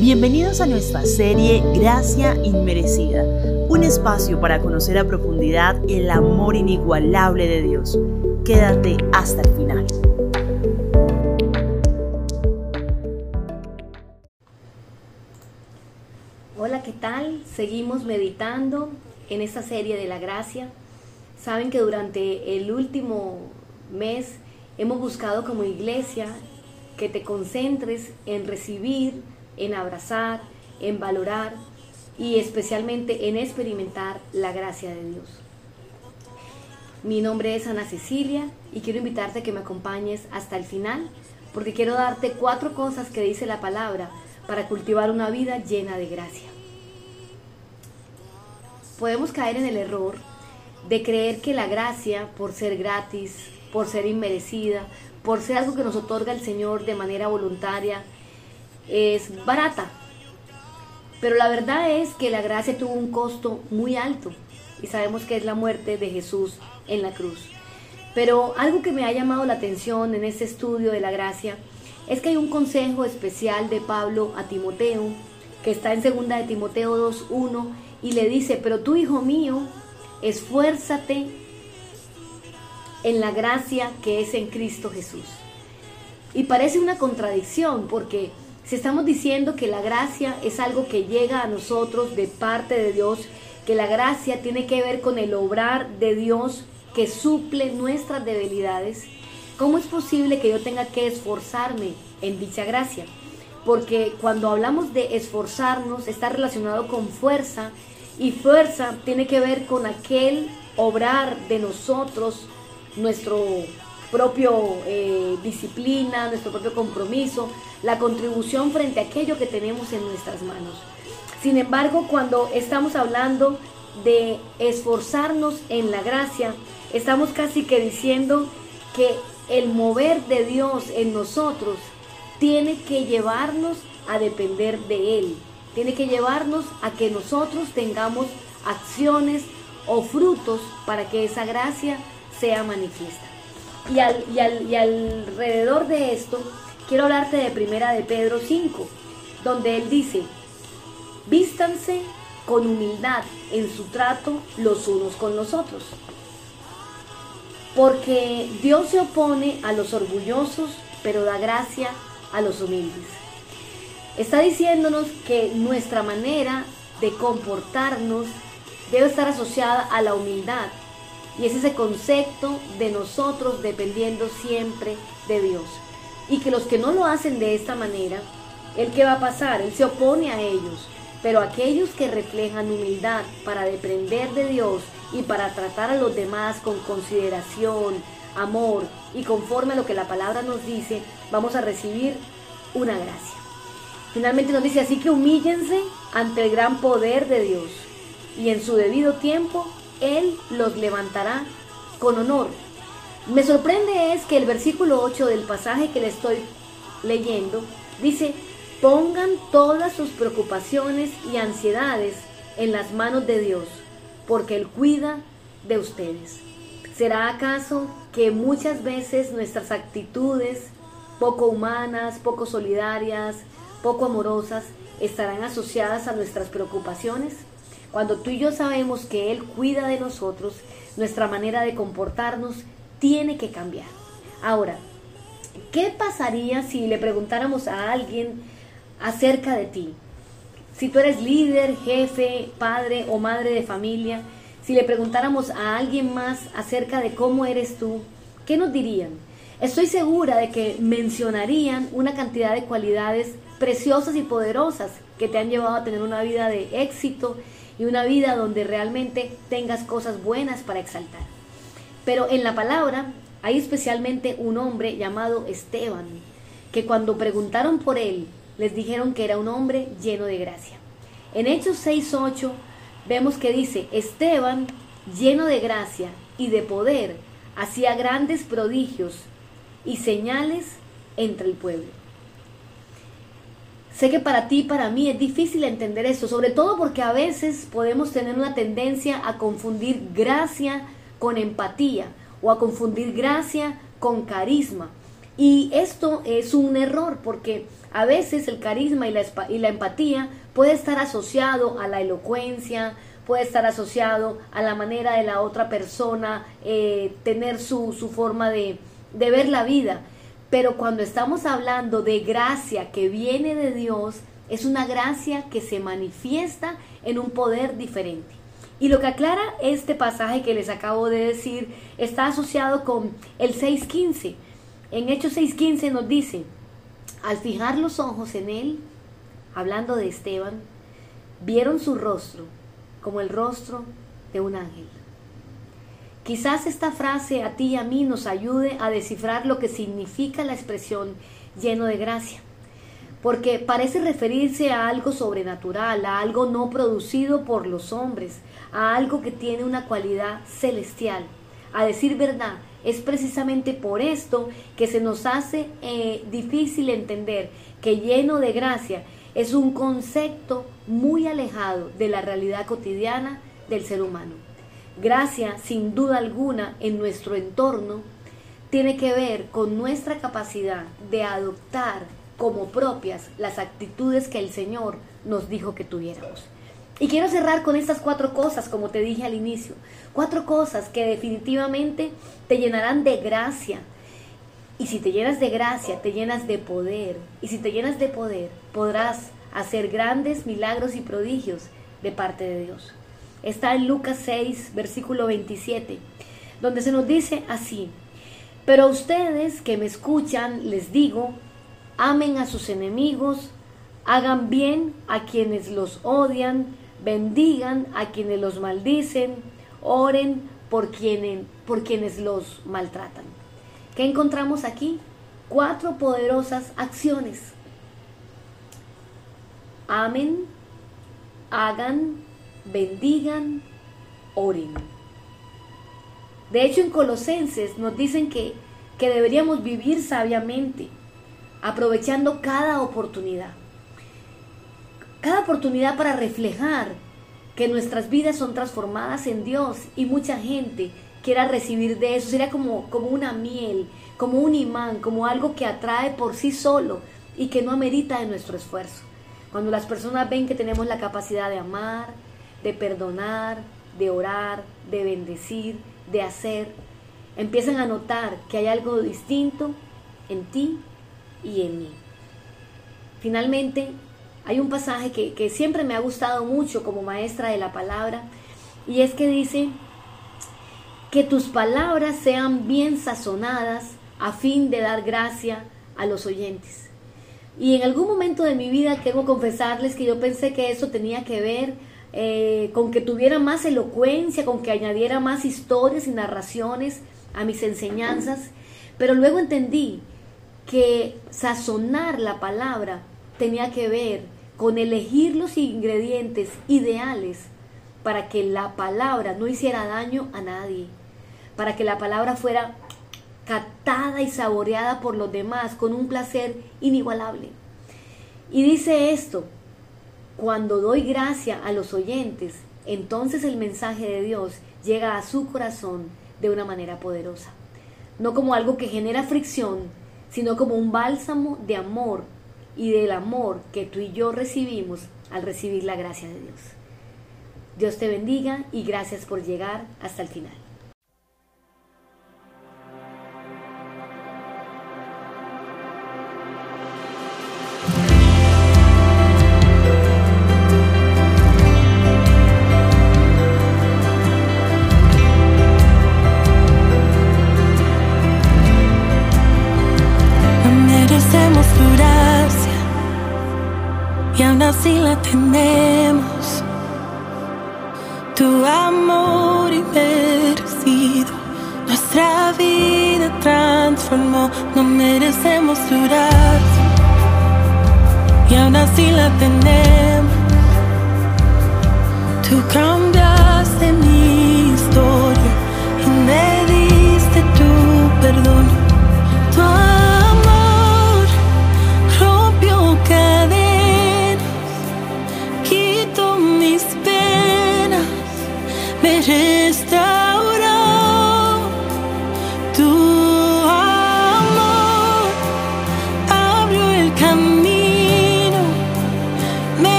Bienvenidos a nuestra serie Gracia Inmerecida, un espacio para conocer a profundidad el amor inigualable de Dios. Quédate hasta el final. Hola, ¿qué tal? Seguimos meditando en esta serie de la gracia. Saben que durante el último mes hemos buscado como iglesia que te concentres en recibir en abrazar, en valorar y especialmente en experimentar la gracia de Dios. Mi nombre es Ana Cecilia y quiero invitarte a que me acompañes hasta el final porque quiero darte cuatro cosas que dice la palabra para cultivar una vida llena de gracia. Podemos caer en el error de creer que la gracia, por ser gratis, por ser inmerecida, por ser algo que nos otorga el Señor de manera voluntaria, es barata. Pero la verdad es que la gracia tuvo un costo muy alto y sabemos que es la muerte de Jesús en la cruz. Pero algo que me ha llamado la atención en este estudio de la gracia es que hay un consejo especial de Pablo a Timoteo, que está en segunda de Timoteo 2.1 y le dice, pero tú hijo mío, esfuérzate en la gracia que es en Cristo Jesús. Y parece una contradicción porque si estamos diciendo que la gracia es algo que llega a nosotros de parte de Dios, que la gracia tiene que ver con el obrar de Dios que suple nuestras debilidades, ¿cómo es posible que yo tenga que esforzarme en dicha gracia? Porque cuando hablamos de esforzarnos está relacionado con fuerza y fuerza tiene que ver con aquel obrar de nosotros, nuestro propio eh, disciplina, nuestro propio compromiso, la contribución frente a aquello que tenemos en nuestras manos. Sin embargo, cuando estamos hablando de esforzarnos en la gracia, estamos casi que diciendo que el mover de Dios en nosotros tiene que llevarnos a depender de Él, tiene que llevarnos a que nosotros tengamos acciones o frutos para que esa gracia sea manifiesta. Y, al, y, alrededor de esto, quiero hablarte de primera de Pedro 5, donde él dice, vístanse con humildad en su trato los unos con los otros. Porque Dios se opone a los orgullosos, pero da gracia a los humildes. Está diciéndonos que nuestra manera de comportarnos debe estar asociada a la humildad, y es ese concepto de nosotros dependiendo siempre de Dios. Y que los que no lo hacen de esta manera, ¿el qué va a pasar? Él se opone a ellos. Pero aquellos que reflejan humildad para depender de Dios y para tratar a los demás con consideración, amor y conforme a lo que la palabra nos dice, vamos a recibir una gracia. Finalmente nos dice así que humíllense ante el gran poder de Dios y en su debido tiempo él los levantará con honor. Me sorprende es que el versículo 8 del pasaje que le estoy leyendo dice, pongan todas sus preocupaciones y ansiedades en las manos de Dios, porque Él cuida de ustedes. ¿Será acaso que muchas veces nuestras actitudes poco humanas, poco solidarias, poco amorosas, estarán asociadas a nuestras preocupaciones? Cuando tú y yo sabemos que Él cuida de nosotros, nuestra manera de comportarnos tiene que cambiar. Ahora, ¿qué pasaría si le preguntáramos a alguien acerca de ti? Si tú eres líder, jefe, padre o madre de familia, si le preguntáramos a alguien más acerca de cómo eres tú, ¿qué nos dirían? Estoy segura de que mencionarían una cantidad de cualidades preciosas y poderosas que te han llevado a tener una vida de éxito y una vida donde realmente tengas cosas buenas para exaltar. Pero en la palabra hay especialmente un hombre llamado Esteban, que cuando preguntaron por él, les dijeron que era un hombre lleno de gracia. En Hechos 6.8 vemos que dice, Esteban, lleno de gracia y de poder, hacía grandes prodigios y señales entre el pueblo. Sé que para ti para mí es difícil entender esto, sobre todo porque a veces podemos tener una tendencia a confundir gracia con empatía o a confundir gracia con carisma. Y esto es un error porque a veces el carisma y la, y la empatía puede estar asociado a la elocuencia, puede estar asociado a la manera de la otra persona eh, tener su, su forma de, de ver la vida. Pero cuando estamos hablando de gracia que viene de Dios, es una gracia que se manifiesta en un poder diferente. Y lo que aclara este pasaje que les acabo de decir está asociado con el 6.15. En Hechos 6.15 nos dice, al fijar los ojos en él, hablando de Esteban, vieron su rostro como el rostro de un ángel. Quizás esta frase a ti y a mí nos ayude a descifrar lo que significa la expresión lleno de gracia, porque parece referirse a algo sobrenatural, a algo no producido por los hombres, a algo que tiene una cualidad celestial. A decir verdad, es precisamente por esto que se nos hace eh, difícil entender que lleno de gracia es un concepto muy alejado de la realidad cotidiana del ser humano. Gracia, sin duda alguna, en nuestro entorno, tiene que ver con nuestra capacidad de adoptar como propias las actitudes que el Señor nos dijo que tuviéramos. Y quiero cerrar con estas cuatro cosas, como te dije al inicio. Cuatro cosas que definitivamente te llenarán de gracia. Y si te llenas de gracia, te llenas de poder. Y si te llenas de poder, podrás hacer grandes milagros y prodigios de parte de Dios. Está en Lucas 6, versículo 27, donde se nos dice así, pero ustedes que me escuchan les digo, amen a sus enemigos, hagan bien a quienes los odian, bendigan a quienes los maldicen, oren por, quienes, por quienes los maltratan. ¿Qué encontramos aquí? Cuatro poderosas acciones amen, hagan, bendigan, oren. De hecho, en Colosenses nos dicen que, que deberíamos vivir sabiamente, aprovechando cada oportunidad. Cada oportunidad para reflejar que nuestras vidas son transformadas en Dios y mucha gente quiera recibir de eso. Sería como, como una miel, como un imán, como algo que atrae por sí solo y que no amerita de nuestro esfuerzo. Cuando las personas ven que tenemos la capacidad de amar, de perdonar, de orar, de bendecir, de hacer, empiezan a notar que hay algo distinto en ti y en mí. Finalmente, hay un pasaje que, siempre me ha gustado mucho como maestra de la palabra y es que dice que tus palabras sean bien sazonadas a fin de dar gracia a los oyentes. Y en algún momento de mi vida, quiero confesarles que yo pensé que eso tenía que ver eh, con que tuviera más elocuencia, con que añadiera más historias y narraciones a mis enseñanzas, pero luego entendí que sazonar la palabra tenía que ver con elegir los ingredientes ideales para que la palabra no hiciera daño a nadie, para que la palabra fuera catada y saboreada por los demás con un placer inigualable. Y dice esto, cuando doy gracia a los oyentes, entonces el mensaje de Dios llega a su corazón de una manera poderosa. No como algo que genera fricción, sino como un bálsamo de amor y del amor que tú y yo recibimos al recibir la gracia de Dios. Dios te bendiga y gracias por llegar hasta el final. Tenemos. Tu amor inmerecido, nuestra vida transformó. No merecemos tu y aún así la tenemos.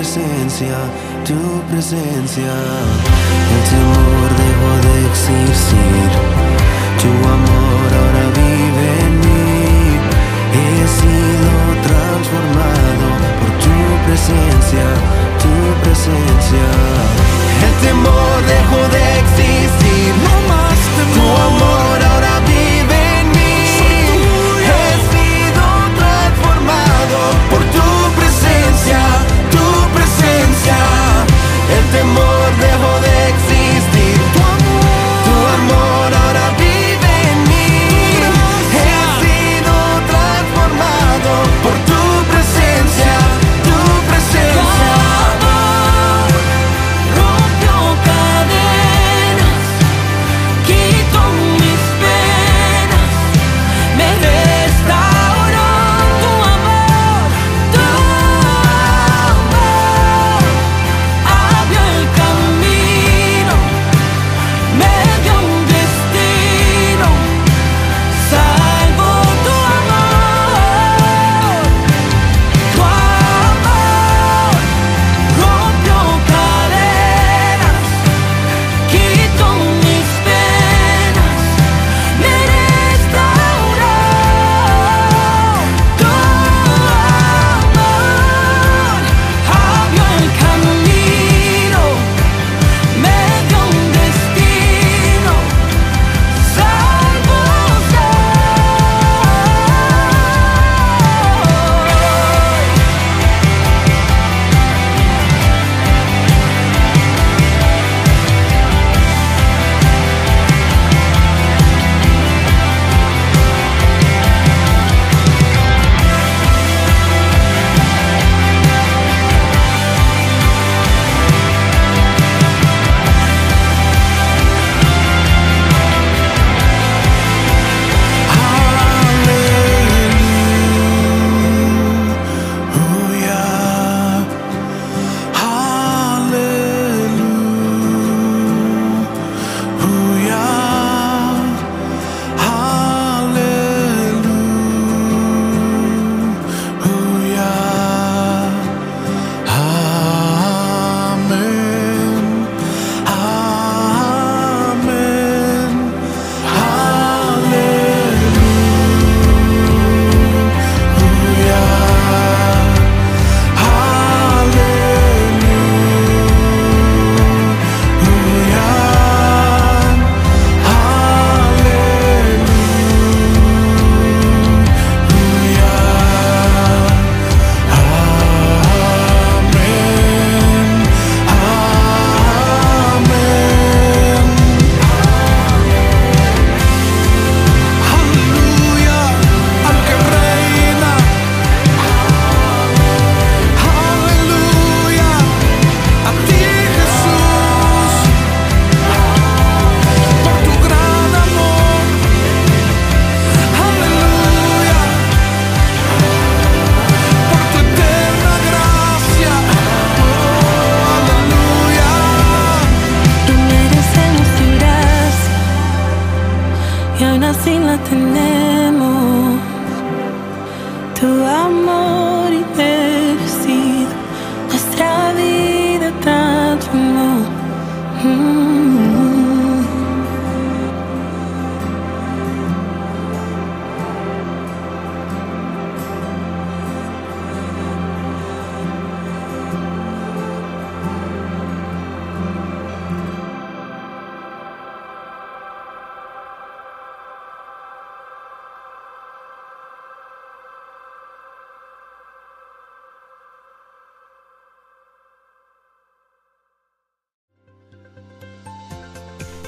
presencia, tu presencia. El temor dejó de existir, tu amor ahora vive en mí. He sido transformado por tu presencia, tu presencia. El temor dejó de existir, no más temor. Tu amor